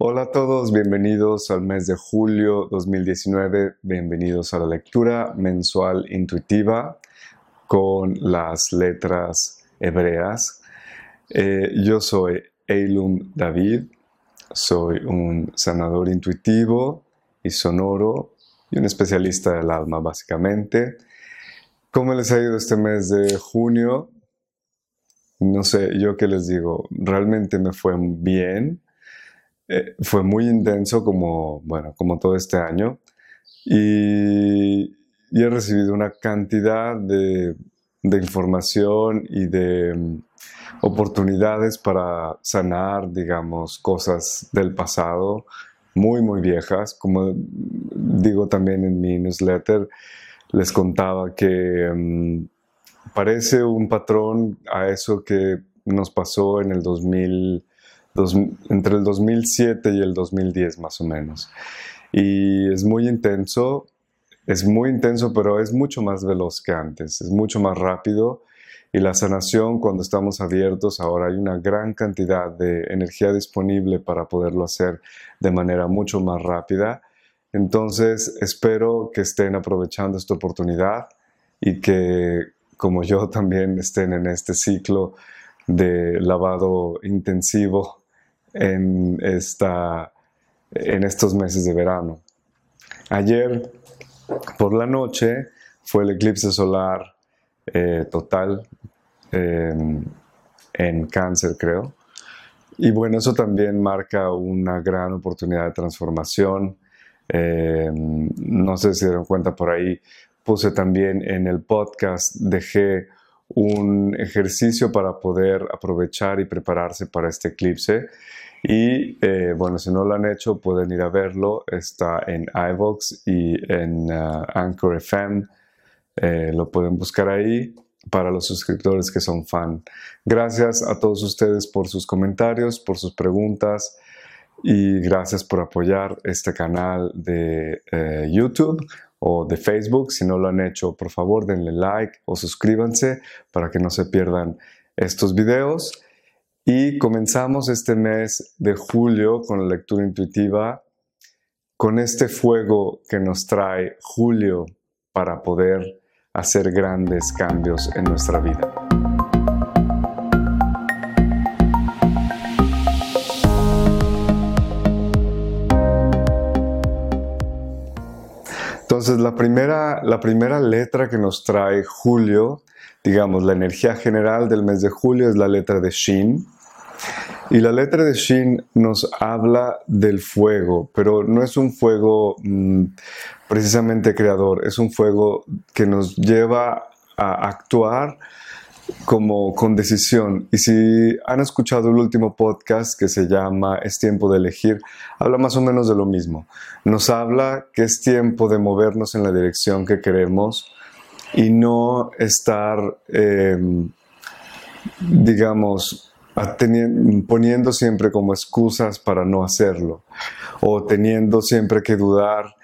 Hola a todos, bienvenidos al mes de julio 2019, bienvenidos a la lectura mensual intuitiva con las letras hebreas. Eh, yo soy Eilum David, soy un sanador intuitivo y sonoro y un especialista del alma básicamente. ¿Cómo les ha ido este mes de junio? No sé, yo qué les digo, realmente me fue bien eh, fue muy intenso como, bueno, como todo este año y, he recibido una cantidad de, información y de mm, oportunidades para sanar, digamos, cosas del pasado muy, muy viejas. Como digo también en mi newsletter, les contaba que mm, parece un patrón a eso que nos pasó en el 2000 entre el 2007 y el 2010 más o menos. Y es muy intenso, es muy intenso, pero es mucho más veloz que antes, es mucho más rápido. Y la sanación, cuando estamos abiertos, ahora hay una gran cantidad de energía disponible para poderlo hacer de manera mucho más rápida. Entonces, espero que estén aprovechando esta oportunidad y que, como yo, también estén en este ciclo de lavado intensivo en, esta, en estos meses de verano. Ayer por la noche fue el eclipse solar eh, total en cáncer, creo. Y bueno, eso también marca una gran oportunidad de transformación. Eh, no sé si se dieron cuenta por ahí, puse también en el podcast, dejé un ejercicio para poder aprovechar y prepararse para este eclipse. Y eh, bueno, si no lo han hecho, pueden ir a verlo. Está en iVox y en uh, Anchor FM. Eh, lo pueden buscar ahí para los suscriptores que son fan. Gracias a todos ustedes por sus comentarios, por sus preguntas y gracias por apoyar este canal de eh, YouTube o de Facebook. Si no lo han hecho, por favor denle like o suscríbanse para que no se pierdan estos videos. Y comenzamos este mes de julio con la lectura intuitiva, con este fuego que nos trae julio para poder hacer grandes cambios en nuestra vida. Entonces, la primera, la primera letra que nos trae Julio, digamos, la energía general del mes de julio es la letra de Shin. Y la letra de Shin nos habla del fuego, pero no es un fuego mm, precisamente creador, es un fuego que nos lleva a actuar como con decisión. Y si han escuchado el último podcast que se llama Es tiempo de elegir, habla más o menos de lo mismo. Nos habla que es tiempo de movernos en la dirección que queremos y no estar, em, digamos, poniendo siempre como excusas para no hacerlo o teniendo siempre que dudar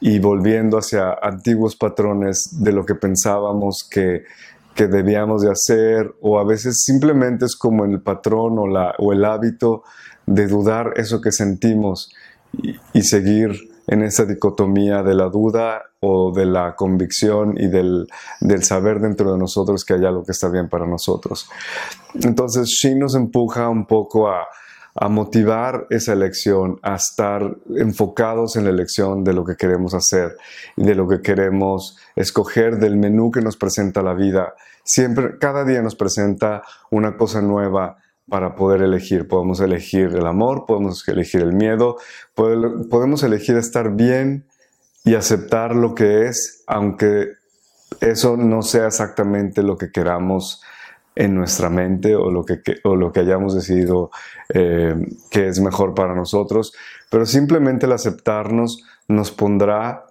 y volviendo hacia antiguos patrones de lo que pensábamos que que debíamos de hacer o a veces simplemente es como el patrón o, la, o el hábito de dudar eso que sentimos y, seguir en esa dicotomía de la duda o de la convicción y del, del, saber dentro de nosotros que hay algo que está bien para nosotros. Entonces, Shin nos empuja un poco a, a motivar esa elección, a estar enfocados en la elección de lo que queremos hacer y de lo que queremos escoger del menú que nos presenta la vida. Siempre, cada día nos presenta una cosa nueva para poder elegir. Podemos elegir el amor, podemos elegir el miedo, podemos elegir estar bien y aceptar lo que es, aunque eso no sea exactamente lo que queramos en nuestra mente o lo que, o lo que hayamos decidido eh, que es mejor para nosotros, pero simplemente el aceptarnos nos pondrá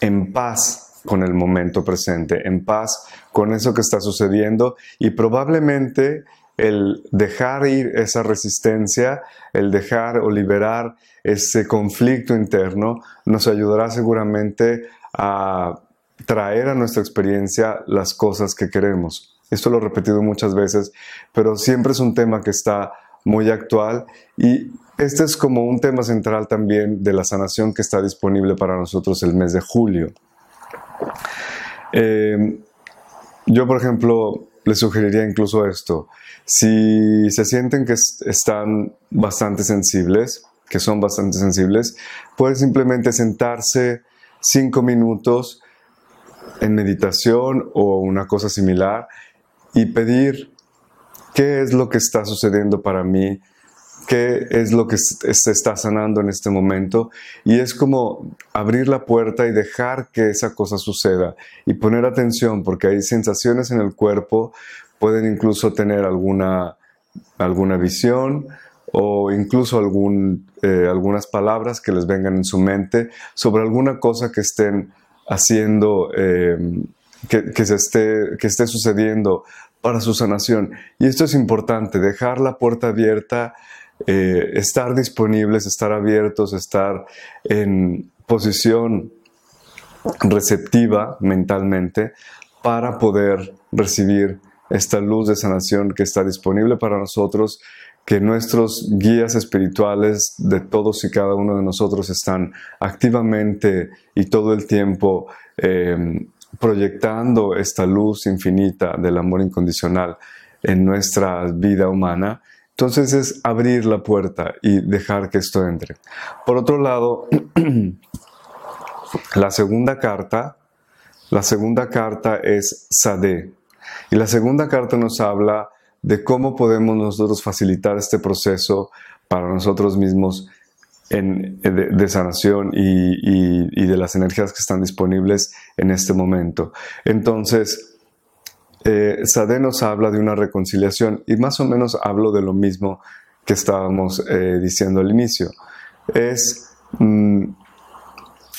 en paz con el momento presente, en paz con eso que está sucediendo y probablemente el dejar ir esa resistencia, el dejar o liberar ese conflicto interno, nos ayudará seguramente a traer a nuestra experiencia las cosas que queremos. Esto lo he repetido muchas veces, pero siempre es un tema que está muy actual y este es como un tema central también de la sanación que está disponible para nosotros el mes de julio. Eh, yo, por ejemplo, les sugeriría incluso esto. Si se sienten que están bastante sensibles, que son bastante sensibles, pueden simplemente sentarse cinco minutos en meditación o una cosa similar y pedir qué es lo que está sucediendo para mí, qué es lo que se está sanando en este momento. Y es como abrir la puerta y dejar que esa cosa suceda y poner atención porque hay sensaciones en el cuerpo, pueden incluso tener alguna, alguna visión o incluso algún, eh, algunas palabras que les vengan en su mente sobre alguna cosa que estén haciendo, em, que, se esté, que esté sucediendo para su sanación. Y esto es importante, dejar la puerta abierta, eh, estar disponibles, estar abiertos, estar en posición receptiva mentalmente para poder recibir esta luz de sanación que está disponible para nosotros que nuestros guías espirituales de todos y cada uno de nosotros están activamente y todo el tiempo em, proyectando esta luz infinita del amor incondicional en nuestra vida humana, entonces es abrir la puerta y dejar que esto entre. Por otro lado, la segunda carta, la segunda carta es Sade. Y la segunda carta nos habla de cómo podemos nosotros facilitar este proceso para nosotros mismos de, sanación y, de las energías que están disponibles en este momento. Entonces, eh, Sade nos habla de una reconciliación y más o menos hablo de lo mismo que estábamos eh, diciendo al inicio. Es, mm,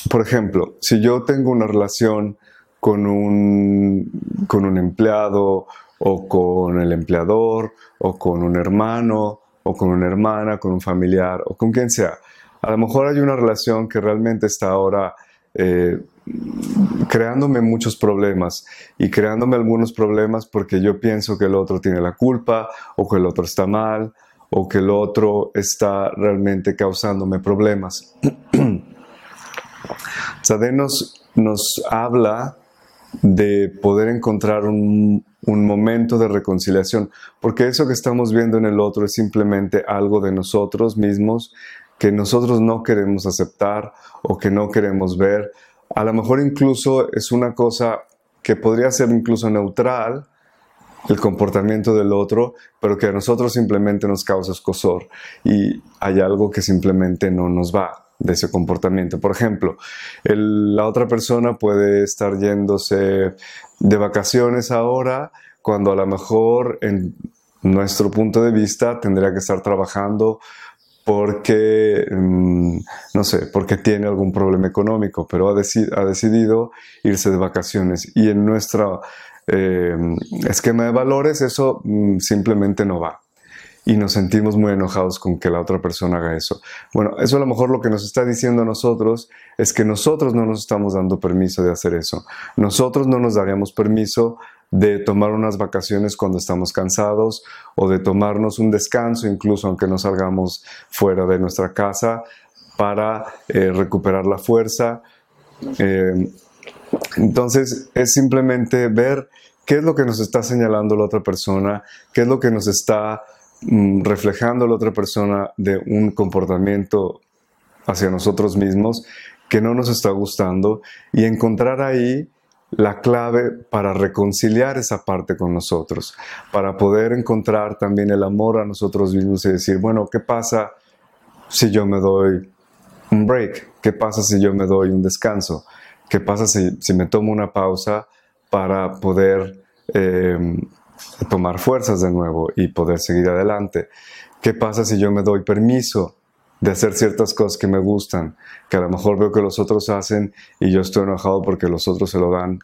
por ejemplo, si yo tengo una relación con un, con un empleado o con el empleador, o con un hermano, o con una hermana, con un familiar, o con quien sea. A lo mejor hay una relación que realmente está ahora eh, creándome muchos problemas y creándome algunos problemas porque yo pienso que el otro tiene la culpa o que el otro está mal o que el otro está realmente causándome problemas. Sade nos, nos habla de poder encontrar un, momento de reconciliación, porque eso que estamos viendo en el otro es simplemente algo de nosotros mismos que nosotros no queremos aceptar o que no queremos ver. A lo mejor incluso es una cosa que podría ser incluso neutral, el comportamiento del otro, pero que a nosotros simplemente nos causa escosor y hay algo que simplemente no nos va de ese comportamiento. Por ejemplo, la otra persona puede estar yéndose de vacaciones ahora cuando a lo mejor en nuestro punto de vista tendría que estar trabajando porque, mm, no sé, porque tiene algún problema económico, pero ha, decidido irse de vacaciones. Y en nuestro eh, esquema de valores eso mm, simplemente no va y nos sentimos muy enojados con que la otra persona haga eso. Bueno, eso a lo mejor lo que nos está diciendo a nosotros es que nosotros no nos estamos dando permiso de hacer eso. Nosotros no nos daríamos permiso de tomar unas vacaciones cuando estamos cansados o de tomarnos un descanso incluso aunque no salgamos fuera de nuestra casa para eh, recuperar la fuerza. Eh, entonces es simplemente ver qué es lo que nos está señalando la otra persona, qué es lo que nos está Mm, reflejando la otra persona de un comportamiento hacia nosotros mismos que no nos está gustando y encontrar ahí la clave para reconciliar esa parte con nosotros, para poder encontrar también el amor a nosotros mismos y decir, bueno, ¿qué pasa si yo me doy un break? ¿Qué pasa si yo me doy un descanso? ¿Qué pasa si, me tomo una pausa para poder eh, tomar fuerzas de nuevo y poder seguir adelante. ¿Qué pasa si yo me doy permiso de hacer ciertas cosas que me gustan, que a lo mejor veo que los otros hacen y yo estoy enojado porque los otros se lo dan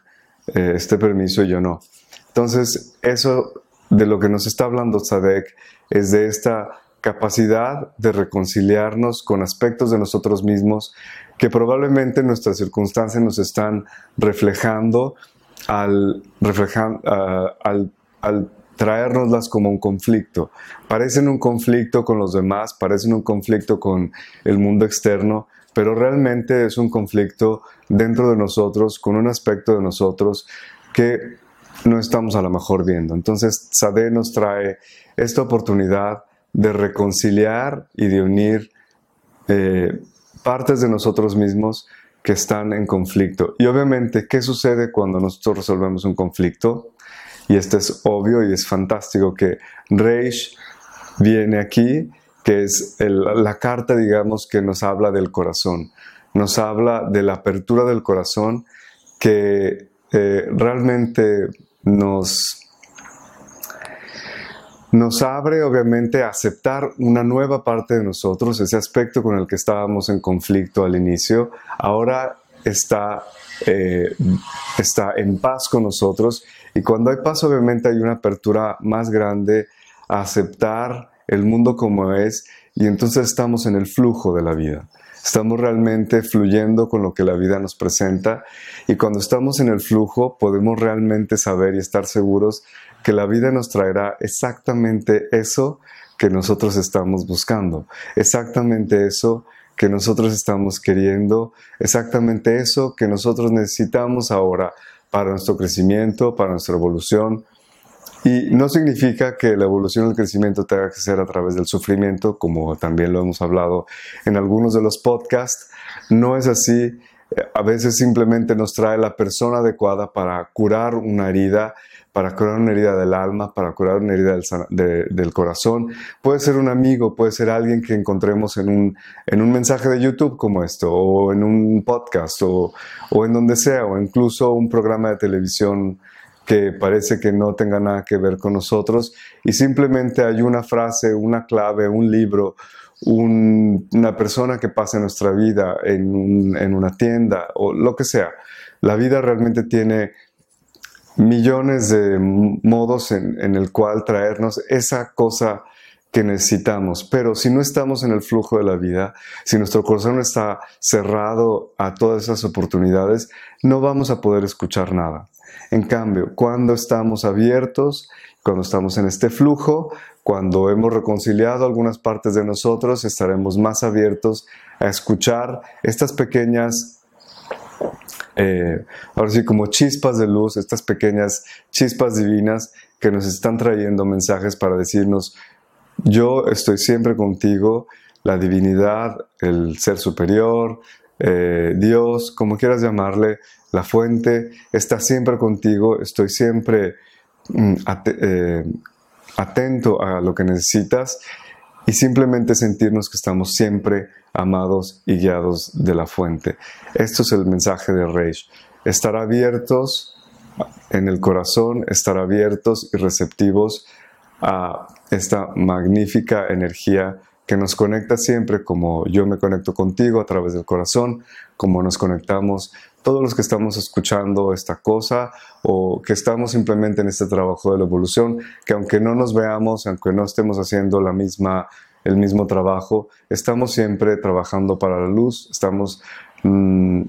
eh, este permiso y yo no? Entonces, eso de lo que nos está hablando Sadek es de esta capacidad de reconciliarnos con aspectos de nosotros mismos que probablemente nuestras circunstancias nos están reflejando al, reflejar, al al traérnoslas como un conflicto. Parecen un conflicto con los demás, parecen un conflicto con el mundo externo, pero realmente es un conflicto dentro de nosotros, con un aspecto de nosotros que no estamos a lo mejor viendo. Entonces, Sade nos trae esta oportunidad de reconciliar y de unir eh, partes de nosotros mismos que están en conflicto. Y obviamente, ¿qué sucede cuando nosotros resolvemos un conflicto? Y esto es obvio y es fantástico que Reish viene aquí, que es la carta, digamos, que nos habla del corazón. Nos habla de la apertura del corazón que eh, realmente nos, nos abre obviamente a aceptar una nueva parte de nosotros, ese aspecto con el que estábamos en conflicto al inicio, ahora está, eh, está en paz con nosotros. Y cuando hay paz obviamente hay una apertura más grande a aceptar el mundo como es. Y entonces estamos en el flujo de la vida. Estamos realmente fluyendo con lo que la vida nos presenta. Y cuando estamos en el flujo podemos realmente saber y estar seguros que la vida nos traerá exactamente eso que nosotros estamos buscando, exactamente eso que nosotros estamos queriendo, exactamente eso que nosotros necesitamos ahora para nuestro crecimiento, para nuestra evolución, y no significa que la evolución y el crecimiento tenga que ser a través del sufrimiento, como también lo hemos hablado en algunos de los podcasts. No es así. A veces simplemente nos trae la persona adecuada para curar una herida, para curar una herida del alma, para curar una herida del, corazón. Puede ser un amigo, puede ser alguien que encontremos en un, en un mensaje de YouTube como esto, o en un podcast, o, o en donde sea, o incluso un programa de televisión que parece que no tenga nada que ver con nosotros y simplemente hay una frase, una clave, un libro, una persona que pasa en nuestra vida en, una tienda o lo que sea. La vida realmente tiene millones de modos en, el cual traernos esa cosa que necesitamos. Pero si no estamos en el flujo de la vida, si nuestro corazón está cerrado a todas esas oportunidades, no vamos a poder escuchar nada. En cambio, cuando estamos abiertos, cuando estamos en este flujo, cuando hemos reconciliado algunas partes de nosotros, estaremos más abiertos a escuchar estas pequeñas, eh, ahora sí, como chispas de luz, estas pequeñas chispas divinas que nos están trayendo mensajes para decirnos, yo estoy siempre contigo, la divinidad, el ser superior, eh, Dios, como quieras llamarle, la fuente está siempre contigo, estoy siempre mm, eh, atento a lo que necesitas y simplemente sentirnos que estamos siempre amados y guiados de la fuente. Esto es el mensaje de Reish. Estar abiertos en el corazón, estar abiertos y receptivos a esta magnífica energía que nos conecta siempre, como yo me conecto contigo a través del corazón, como nos conectamos todos los que estamos escuchando esta cosa o que estamos simplemente en este trabajo de la evolución, que aunque no nos veamos, aunque no estemos haciendo la misma, el mismo trabajo, estamos siempre trabajando para la luz, estamos mm,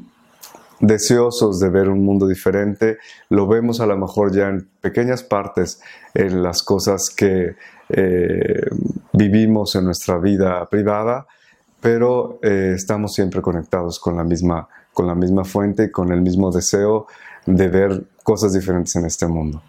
deseosos de ver un mundo diferente, lo vemos a lo mejor ya en pequeñas partes en las cosas que eh, vivimos en nuestra vida privada, pero eh, estamos siempre conectados con la, misma, con la misma fuente con el mismo deseo de ver cosas diferentes en este mundo.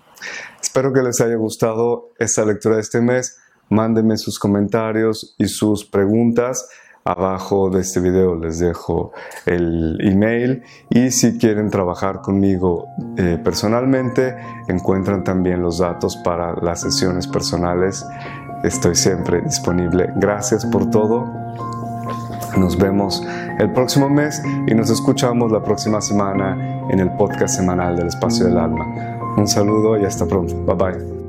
Espero que les haya gustado esta lectura de este mes. Mándenme sus comentarios y sus preguntas. Abajo de este video les dejo el email y si quieren trabajar conmigo eh, personalmente encuentran también los datos para las sesiones personales. Estoy siempre disponible. Gracias por todo. Nos vemos el próximo mes y nos escuchamos la próxima semana en el podcast semanal del Espacio del Alma. Un saludo y hasta pronto. Bye bye.